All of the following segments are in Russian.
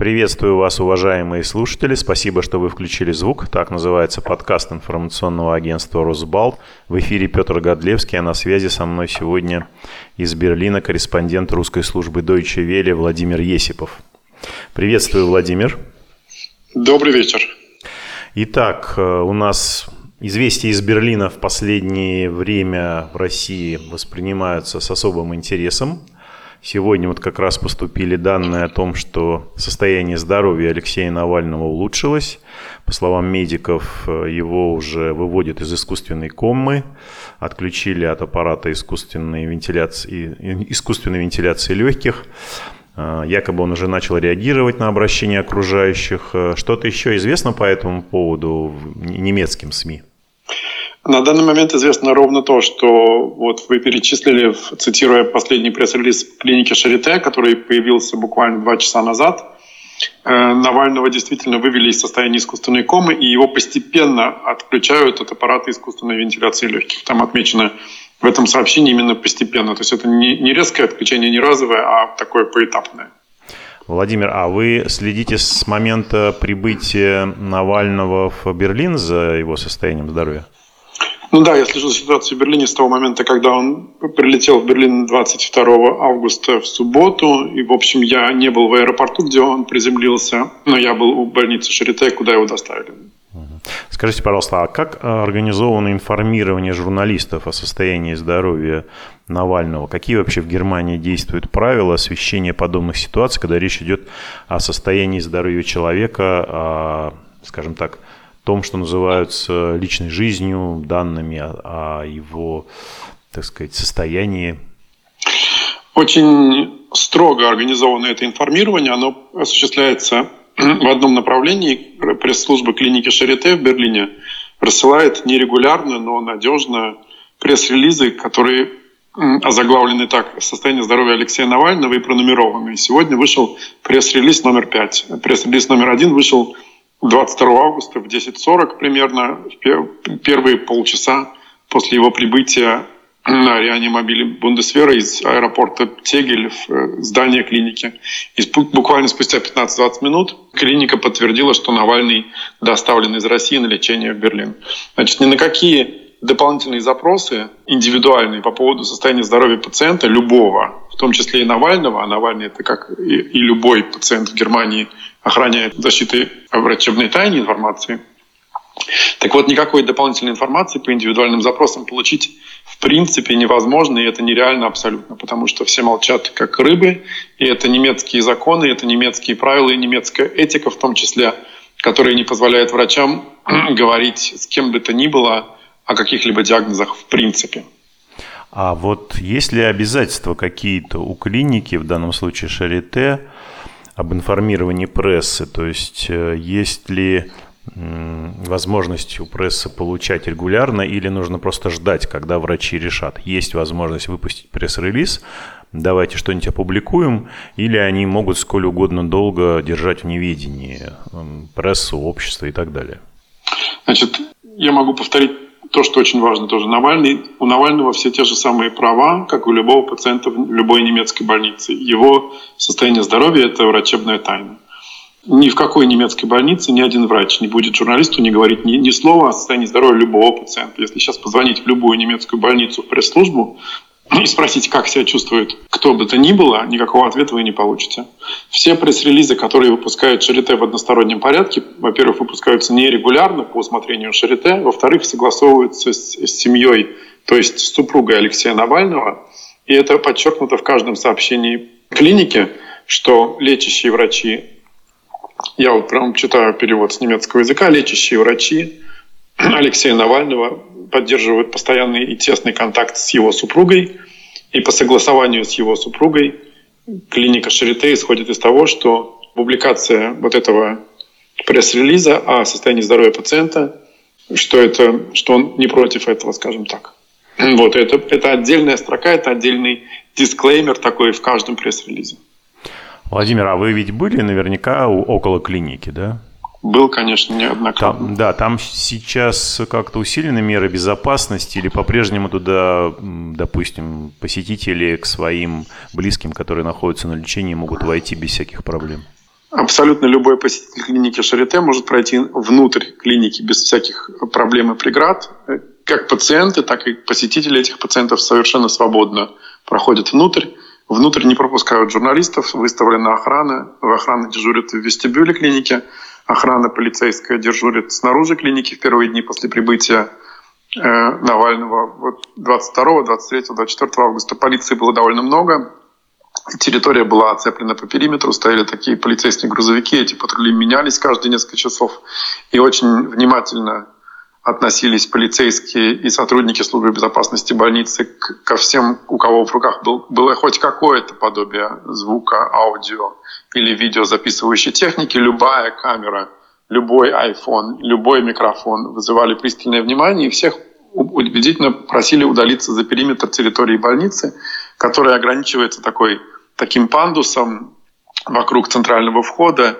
Приветствую вас, уважаемые слушатели. Спасибо, что вы включили звук. Так называется подкаст информационного агентства «Росбалт». В эфире Петр Годлевский, а на связи со мной сегодня из Берлина корреспондент русской службы Deutsche Welle Владимир Есипов. Приветствую, Владимир. Добрый вечер. Итак, э, у нас Известия из Берлина в последнее время в России воспринимаются с особым интересом. Сегодня вот как раз поступили данные о том, что состояние здоровья Алексея Навального улучшилось. По словам медиков, его уже выводят из искусственной комы, отключили от аппарата искусственной вентиляции, искусственной вентиляции легких. Якобы он уже начал реагировать на обращение окружающих. Что-то еще известно по этому поводу немецким СМИ? На данный момент известно ровно то, что вот вы перечислили, цитируя последний пресс-релиз клиники Шарите, который появился буквально два часа назад. Э, Навального действительно вывели из состояния искусственной комы, и его постепенно отключают от аппарата искусственной вентиляции легких. Там отмечено в этом сообщении именно постепенно. То есть это не резкое отключение, не разовое, а такое поэтапное. Владимир, а вы следите с момента прибытия Навального в Берлин за его состоянием здоровья? Ну да, я слежу за ситуацией в Берлине с того момента, когда он прилетел в Берлин 22 августа в субботу. И, в общем, я не был в аэропорту, где он приземлился, но я был у больницы Шарите, куда его доставили. Скажите, пожалуйста, а как организовано информирование журналистов о состоянии здоровья Навального? Какие вообще в Германии действуют правила освещения подобных ситуаций, когда речь идет о состоянии здоровья человека, о, скажем так, том, что называются личной жизнью, данными о, о его, так сказать, состоянии? Очень строго организовано это информирование. Оно осуществляется в одном направлении. Пресс-служба клиники Шарите в Берлине рассылает нерегулярно, но надежно пресс-релизы, которые озаглавлены так «Состояние здоровья Алексея Навального» и пронумерованы. Сегодня вышел пресс-релиз номер пять. Пресс-релиз номер один вышел 22 августа в 10.40 примерно, в первые полчаса после его прибытия на реанимобиле Бундесвера из аэропорта Тегель в э, здание клиники. И буквально спустя 15-20 минут клиника подтвердила, что Навальный доставлен из России на лечение в Берлин. Значит, ни на какие дополнительные запросы индивидуальные по поводу состояния здоровья пациента, любого, в том числе и Навального, а Навальный это как и, и любой пациент в Германии охраняет защитой врачебной тайны информации. Так вот, никакой дополнительной информации по индивидуальным запросам получить в принципе невозможно, и это нереально абсолютно, потому что все молчат как рыбы, и это немецкие законы, это немецкие правила и немецкая этика в том числе, которые не позволяют врачам говорить с кем бы то ни было о каких-либо диагнозах в принципе. А вот есть ли обязательства какие-то у клиники, в данном случае Шарите, об информировании прессы? То есть э, есть ли возможность у прессы получать регулярно или нужно просто ждать, когда врачи решат? Есть возможность выпустить пресс-релиз, давайте что-нибудь опубликуем, или они могут сколь угодно долго держать в неведении прессу, общество и так далее? Значит, я могу повторить то, что очень важно тоже, Навальный, у Навального все те же самые права, как у любого пациента в любой немецкой больнице. Его состояние здоровья – это врачебная тайна. Ни в какой немецкой больнице ни один врач не будет журналисту не говорить ни, ни слова о состоянии здоровья любого пациента. Если сейчас позвонить в любую немецкую больницу в пресс-службу, и спросить, как себя чувствует кто бы то ни было, никакого ответа вы не получите. Все пресс-релизы, которые выпускает Шарите в одностороннем порядке, во-первых, выпускаются нерегулярно по усмотрению Шарите, во-вторых, согласовываются с, с семьей, то есть с супругой Алексея Навального. И это подчеркнуто в каждом сообщении клиники, что лечащие врачи, я вот прям читаю перевод с немецкого языка, лечащие врачи Алексея Навального поддерживают постоянный и тесный контакт с его супругой. И по согласованию с его супругой клиника Шарите исходит из того, что публикация вот этого пресс-релиза о состоянии здоровья пациента, что, это, что он не против этого, скажем так. Вот это, это отдельная строка, это отдельный дисклеймер такой в каждом пресс-релизе. Владимир, а вы ведь были наверняка около клиники, да? Был, конечно, неоднократно. Там, да, там сейчас как-то усилены меры безопасности или по-прежнему туда, допустим, посетители к своим близким, которые находятся на лечении, могут войти без всяких проблем? абсолютно любой посетитель клиники Шарите может пройти внутрь клиники без всяких проблем и преград. Как пациенты, так и посетители этих пациентов совершенно свободно проходят внутрь. Внутрь не пропускают журналистов, выставлена охрана. Охрана дежурит в вестибюле клиники. Охрана полицейская дежурит снаружи клиники в первые дни после прибытия э, Навального. Вот 22, 23, 24 августа полиции было довольно много. Территория была оцеплена по периметру, стояли такие полицейские грузовики, эти патрули менялись каждые несколько часов. И очень внимательно относились полицейские и сотрудники службы безопасности больницы ко всем, у кого в руках был, было хоть какое-то подобие звука, аудио или видео записывающей техники, любая камера, любой iPhone, любой микрофон вызывали пристальное внимание, и всех убедительно просили удалиться за периметр территории больницы, которая ограничивается такой, таким пандусом вокруг центрального входа,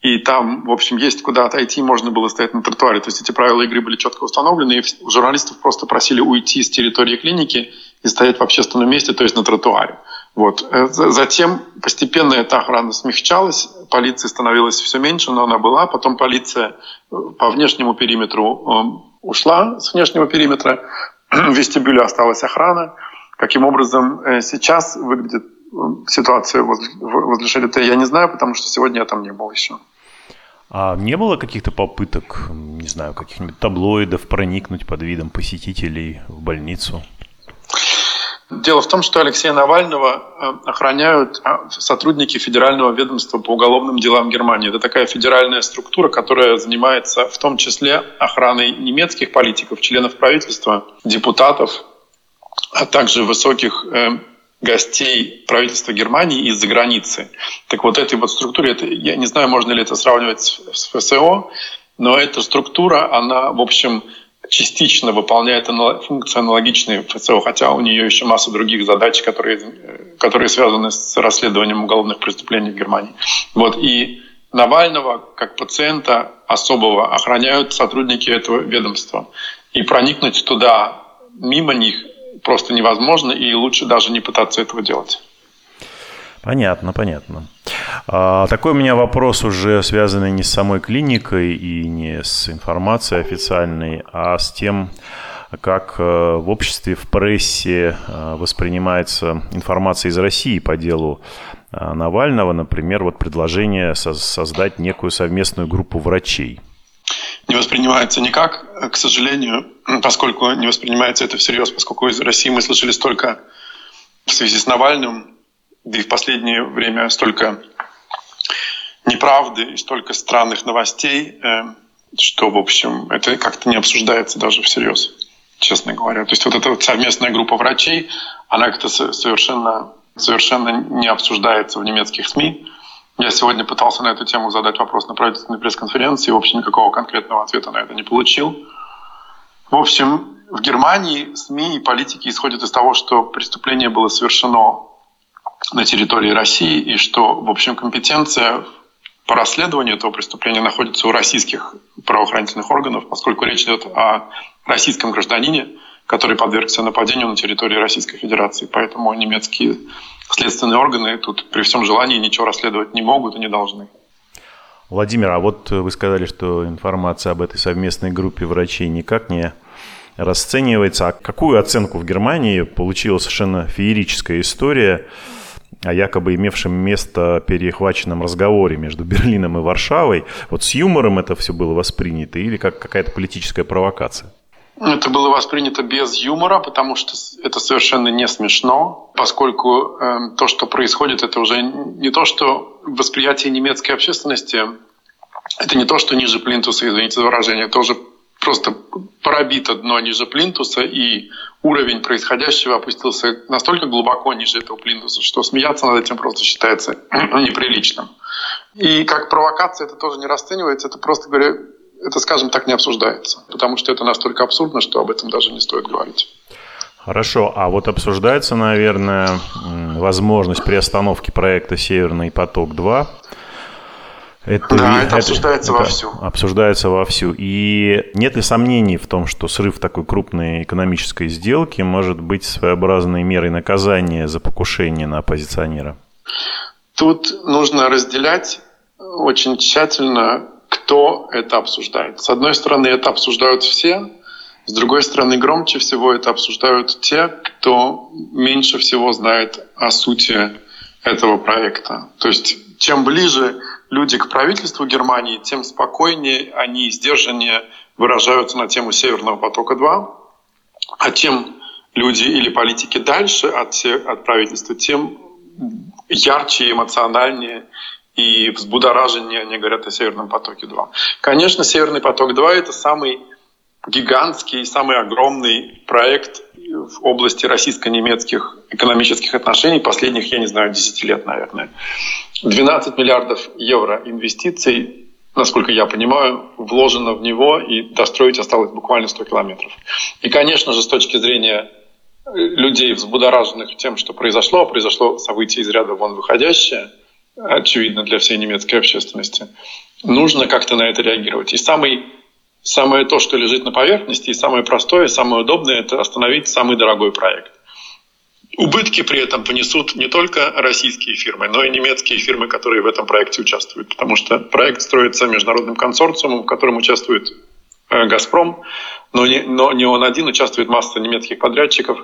и там, в общем, есть куда отойти, можно было стоять на тротуаре. То есть эти правила игры были четко установлены, и журналистов просто просили уйти с территории клиники и стоять в общественном месте, то есть на тротуаре. Вот. Э, затем постепенно эта охрана смягчалась, полиции становилось все меньше, но она была. Потом полиция э, по внешнему периметру э, ушла с внешнего периметра, в вестибюле осталась охрана. Каким образом сейчас выглядит ситуация возле, возле ШРТ, я не знаю, потому что сегодня я там не был еще. А не было каких-то попыток, не знаю, каких-нибудь таблоидов проникнуть под видом посетителей в больницу? Дело в том, что Алексея Навального э, охраняют а, сотрудники Федерального ведомства по уголовным делам Германии. Это такая федеральная структура, которая занимается в том числе охраной немецких политиков, членов правительства, депутатов, а также высоких э, гостей правительства Германии из-за границы. Так вот, этой вот структуре, это, я не знаю, можно ли это сравнивать с, ФСО, но эта структура, она, в общем, частично выполняет функции аналогичные ФСО, хотя у нее еще масса других задач, которые, которые связаны с расследованием уголовных преступлений в Германии. Вот, и Навального как пациента особого охраняют сотрудники этого ведомства. И проникнуть туда мимо них просто невозможно, и лучше даже не пытаться этого делать. Понятно, понятно. А, такой у меня вопрос уже связанный не с самой клиникой и не с информацией официальной, а с тем, как э, в обществе, в прессе э, воспринимается информация из России по делу э, Навального, например, вот предложение создать некую совместную группу врачей не воспринимается никак, к сожалению, поскольку не воспринимается это всерьез, поскольку из России мы слышали столько в связи с Навальным, да и в последнее время столько неправды и столько странных новостей, э, что, в общем, это как-то не обсуждается даже всерьез, честно говоря. То есть вот эта вот совместная группа врачей, она как-то совершенно, совершенно не обсуждается в немецких СМИ. Я сегодня пытался на эту тему задать вопрос на правительственной пресс-конференции, в общем, никакого конкретного ответа на это не получил. В общем, в Германии СМИ и политики исходят из того, что преступление было совершено на территории России, и что, в общем, компетенция по расследованию этого преступления находится у российских правоохранительных органов, поскольку речь идет о российском гражданине, который подвергся нападению на территории Российской Федерации. Поэтому немецкие следственные органы тут при всем желании ничего расследовать не могут и не должны. Владимир, а вот вы сказали, что информация об этой совместной группе врачей никак не расценивается. А какую оценку в Германии получила совершенно феерическая история о якобы имевшем место перехваченном разговоре между Берлином и Варшавой? Вот с юмором это все было воспринято или как какая-то политическая провокация? Это было воспринято без юмора, потому что это совершенно не смешно, поскольку э, то, что происходит, это уже не то, что восприятие немецкой общественности, это не то, что ниже плинтуса, извините за выражение, это уже просто пробито дно ниже плинтуса, и уровень происходящего опустился настолько глубоко ниже этого плинтуса, что смеяться над этим просто считается неприличным. И как провокация это тоже не расценивается, это просто говоря, это, скажем так, не обсуждается, потому что это настолько абсурдно, что об этом даже не стоит говорить. Хорошо, а вот обсуждается, наверное, возможность приостановки проекта «Северный поток-2». Это, да, это, это обсуждается это вовсю. Обсуждается вовсю. И нет ли сомнений в том, что срыв такой крупной экономической сделки может быть своеобразной мерой наказания за покушение на оппозиционера? Тут нужно разделять очень тщательно, кто это обсуждает. С одной стороны, это обсуждают все, с другой стороны, громче всего это обсуждают те, кто меньше всего знает о сути этого проекта. То есть чем ближе люди к правительству Германии, тем спокойнее они и сдержаннее выражаются на тему Северного потока-2. А чем люди или политики дальше от, от правительства, тем ярче, эмоциональнее и взбудораженнее они говорят о Северном потоке-2. Конечно, Северный поток-2 — это самый гигантский, самый огромный проект в области российско-немецких экономических отношений последних, я не знаю, 10 лет, наверное. 12 миллиардов евро инвестиций, насколько я понимаю, вложено в него, и достроить осталось буквально 100 километров. И, конечно же, с точки зрения людей, взбудораженных тем, что произошло, произошло событие из ряда вон выходящее, очевидно для всей немецкой общественности, нужно как-то на это реагировать. И самый Самое то, что лежит на поверхности, и самое простое, самое удобное – это остановить самый дорогой проект. Убытки при этом понесут не только российские фирмы, но и немецкие фирмы, которые в этом проекте участвуют. Потому что проект строится международным консорциумом, в котором участвует э, «Газпром», но не, но не он один, участвует масса немецких подрядчиков.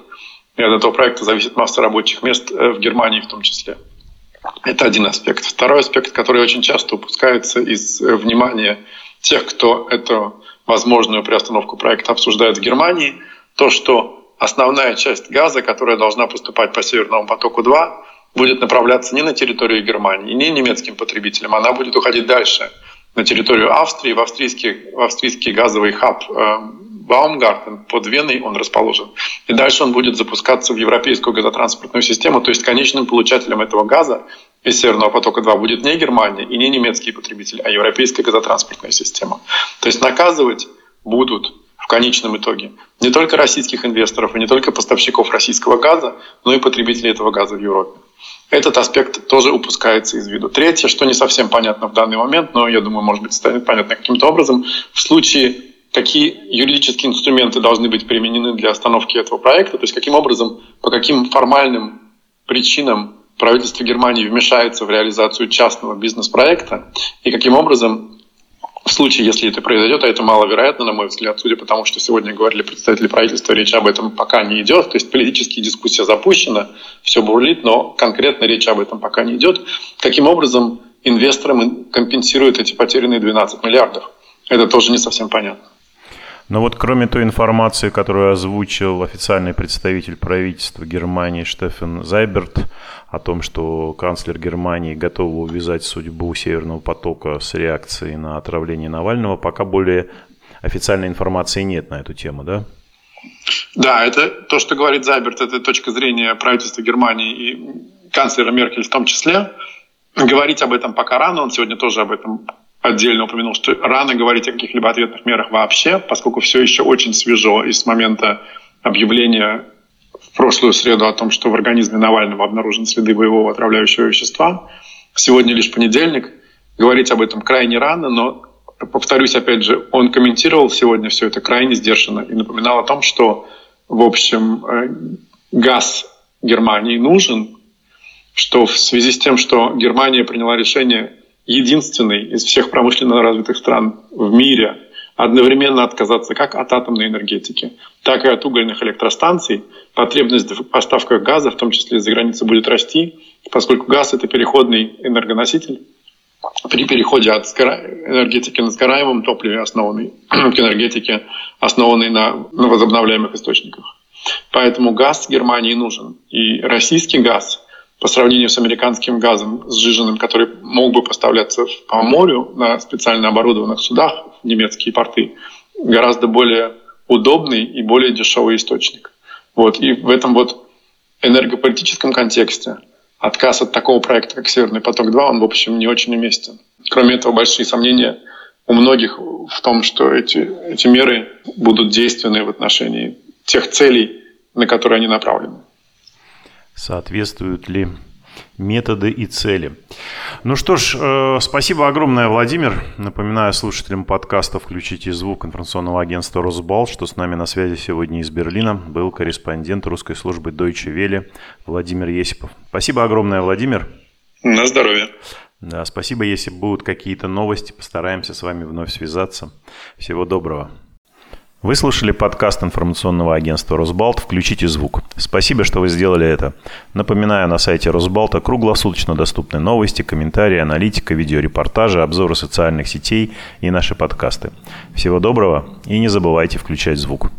И от этого проекта зависит масса рабочих мест э, в Германии в том числе. Это один аспект. Второй аспект, который очень часто упускается из э, внимания тех, кто эту возможную приостановку проекта обсуждают в Германии, то, что основная часть газа, которая должна поступать по Северному потоку-2, будет направляться не на территорию Германии, не немецким потребителям, она будет уходить дальше на территорию Австрии, в австрийский, в австрийский газовый хаб э, Баумгартен под Веной он расположен. И дальше он будет запускаться в европейскую газотранспортную систему. То есть конечным получателем этого газа из Северного потока-2 будет не Германия и не немецкий потребитель, а европейская газотранспортная система. То есть наказывать будут в конечном итоге не только российских инвесторов и не только поставщиков российского газа, но и потребителей этого газа в Европе. Этот аспект тоже упускается из виду. Третье, что не совсем понятно в данный момент, но я думаю, может быть, станет понятно каким-то образом, в случае какие юридические инструменты должны быть применены для остановки этого проекта, то есть каким образом, по каким формальным причинам правительство Германии вмешается в реализацию частного бизнес-проекта и каким образом в случае, если это произойдет, а это маловероятно, на мой взгляд, судя по тому, что сегодня говорили представители правительства, речь об этом пока не идет. То есть политическая дискуссия запущена, все бурлит, но конкретно речь об этом пока не идет. Каким образом инвесторам компенсируют эти потерянные 12 миллиардов? Это тоже не совсем понятно. Но вот кроме той информации, которую озвучил официальный представитель правительства Германии Штефан Зайберт о том, что канцлер Германии готов увязать судьбу Северного потока с реакцией на отравление Навального, пока более официальной информации нет на эту тему, да? Да, это то, что говорит Зайберт, это точка зрения правительства Германии и канцлера Меркель в том числе. Говорить об этом пока рано, он сегодня тоже об этом отдельно упомянул, что рано говорить о каких-либо ответных мерах вообще, поскольку все еще очень свежо и с момента объявления в прошлую среду о том, что в организме Навального обнаружены следы боевого отравляющего вещества. Сегодня лишь понедельник. Говорить об этом крайне рано, но, повторюсь, опять же, он комментировал сегодня все это крайне сдержанно и напоминал о том, что, в общем, э, газ Германии нужен, что в связи с тем, что Германия приняла решение единственный из всех промышленно развитых стран в мире одновременно отказаться как от атомной энергетики, так и от угольных электростанций, потребность в поставках газа, в том числе из-за границы, будет расти, поскольку газ – это переходный энергоноситель. При переходе от энергетики на сгораемом топливе, основанной к энергетике, основанной на, на возобновляемых источниках. Поэтому газ Германии нужен. И российский газ – по сравнению с американским газом сжиженным, который мог бы поставляться по морю на специально оборудованных судах в немецкие порты, гораздо более удобный и более дешевый источник. Вот. И в этом вот энергополитическом контексте отказ от такого проекта, как «Северный поток-2», он, в общем, не очень уместен. Кроме этого, большие сомнения у многих в том, что эти, эти меры будут действенны в отношении тех целей, на которые они направлены соответствуют ли методы и цели. Ну что ж, э, спасибо огромное, Владимир. Напоминаю слушателям подкаста «Включите звук» информационного агентства «Росбал», что с нами на связи сегодня из Берлина был корреспондент русской службы Deutsche Welle Владимир Есипов. Спасибо огромное, Владимир. На здоровье. Да, спасибо. Если будут какие-то новости, постараемся с вами вновь связаться. Всего доброго. Вы слушали подкаст информационного агентства «Росбалт». Включите звук. Спасибо, что вы сделали это. Напоминаю, на сайте «Росбалта» круглосуточно доступны новости, комментарии, аналитика, видеорепортажи, обзоры социальных сетей и наши подкасты. Всего доброго и не забывайте включать звук.